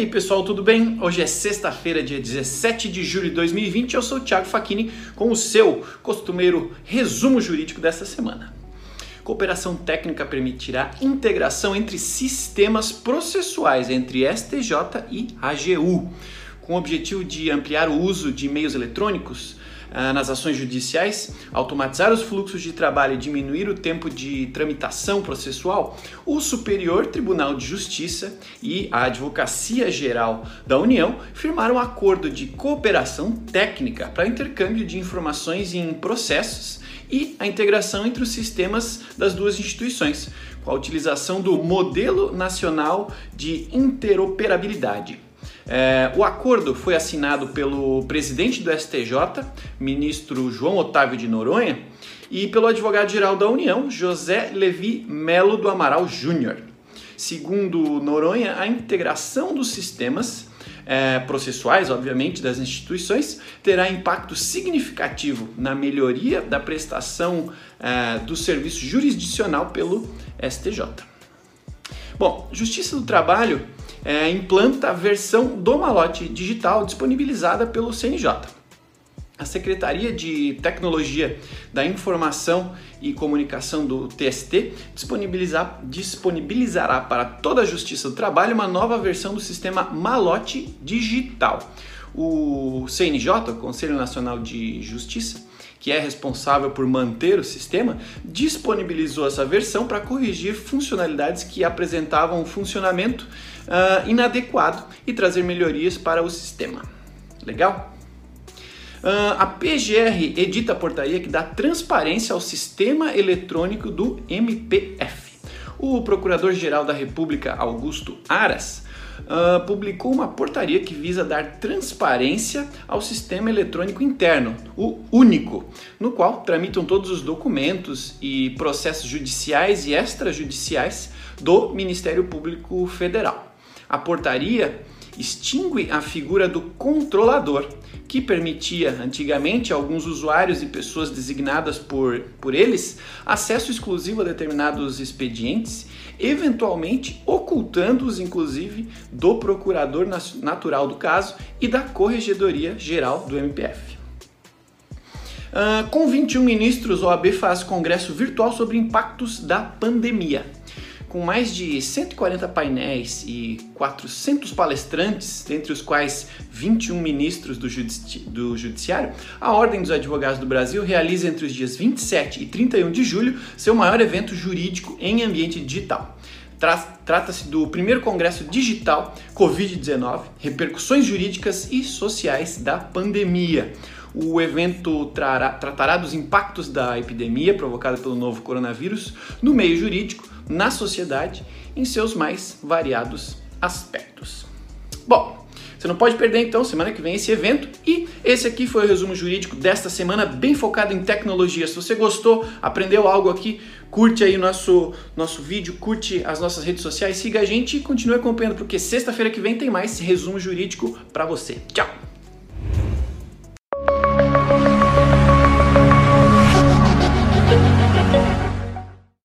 aí pessoal, tudo bem? Hoje é sexta-feira, dia 17 de julho de 2020. Eu sou o Thiago Facchini com o seu costumeiro resumo jurídico desta semana. Cooperação técnica permitirá integração entre sistemas processuais entre STJ e AGU, com o objetivo de ampliar o uso de meios eletrônicos ah, nas ações judiciais, automatizar os fluxos de trabalho e diminuir o tempo de tramitação processual, o Superior Tribunal de Justiça e a Advocacia Geral da União firmaram um acordo de cooperação técnica para intercâmbio de informações em processos e a integração entre os sistemas das duas instituições, com a utilização do Modelo Nacional de Interoperabilidade. É, o acordo foi assinado pelo presidente do STJ, ministro João Otávio de Noronha, e pelo advogado-geral da União, José Levi Melo do Amaral Júnior. Segundo Noronha, a integração dos sistemas é, processuais, obviamente, das instituições, terá impacto significativo na melhoria da prestação é, do serviço jurisdicional pelo STJ. Bom, Justiça do Trabalho é, implanta a versão do malote digital disponibilizada pelo CNJ. A Secretaria de Tecnologia da Informação e Comunicação do TST disponibilizar, disponibilizará para toda a Justiça do Trabalho uma nova versão do sistema Malote Digital. O CNJ, o Conselho Nacional de Justiça, que é responsável por manter o sistema, disponibilizou essa versão para corrigir funcionalidades que apresentavam um funcionamento uh, inadequado e trazer melhorias para o sistema. Legal? Uh, a PGR edita a portaria que dá transparência ao sistema eletrônico do MPF. O Procurador-Geral da República, Augusto Aras, uh, publicou uma portaria que visa dar transparência ao sistema eletrônico interno, o único, no qual tramitam todos os documentos e processos judiciais e extrajudiciais do Ministério Público Federal. A portaria extingue a figura do controlador, que permitia antigamente a alguns usuários e pessoas designadas por, por eles acesso exclusivo a determinados expedientes, eventualmente ocultando-os, inclusive, do procurador natural do caso e da Corregedoria Geral do MPF. Uh, com 21 ministros, OAB faz congresso virtual sobre impactos da pandemia com mais de 140 painéis e 400 palestrantes, dentre os quais 21 ministros do, judici do Judiciário, a Ordem dos Advogados do Brasil realiza entre os dias 27 e 31 de julho seu maior evento jurídico em ambiente digital. Trata-se do primeiro congresso digital Covid-19, repercussões jurídicas e sociais da pandemia. O evento trará, tratará dos impactos da epidemia provocada pelo novo coronavírus no meio jurídico, na sociedade, em seus mais variados aspectos. Bom, você não pode perder então semana que vem esse evento e esse aqui foi o resumo jurídico desta semana bem focado em tecnologia. Se você gostou, aprendeu algo aqui, curte aí nosso nosso vídeo, curte as nossas redes sociais, siga a gente e continue acompanhando porque sexta-feira que vem tem mais resumo jurídico para você. Tchau.